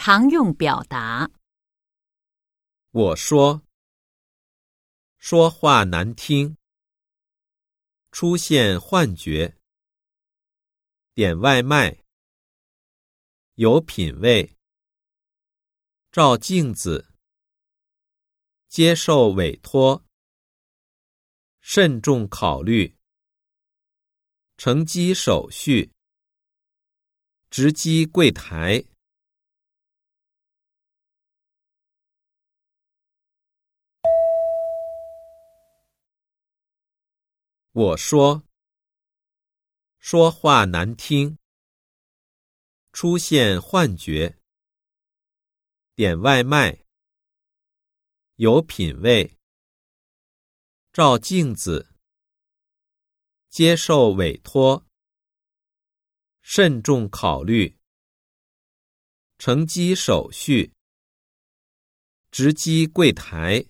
常用表达。我说，说话难听，出现幻觉，点外卖，有品味，照镜子，接受委托，慎重考虑，乘机手续，直击柜台。我说，说话难听，出现幻觉，点外卖，有品味，照镜子，接受委托，慎重考虑，乘机手续，直击柜台。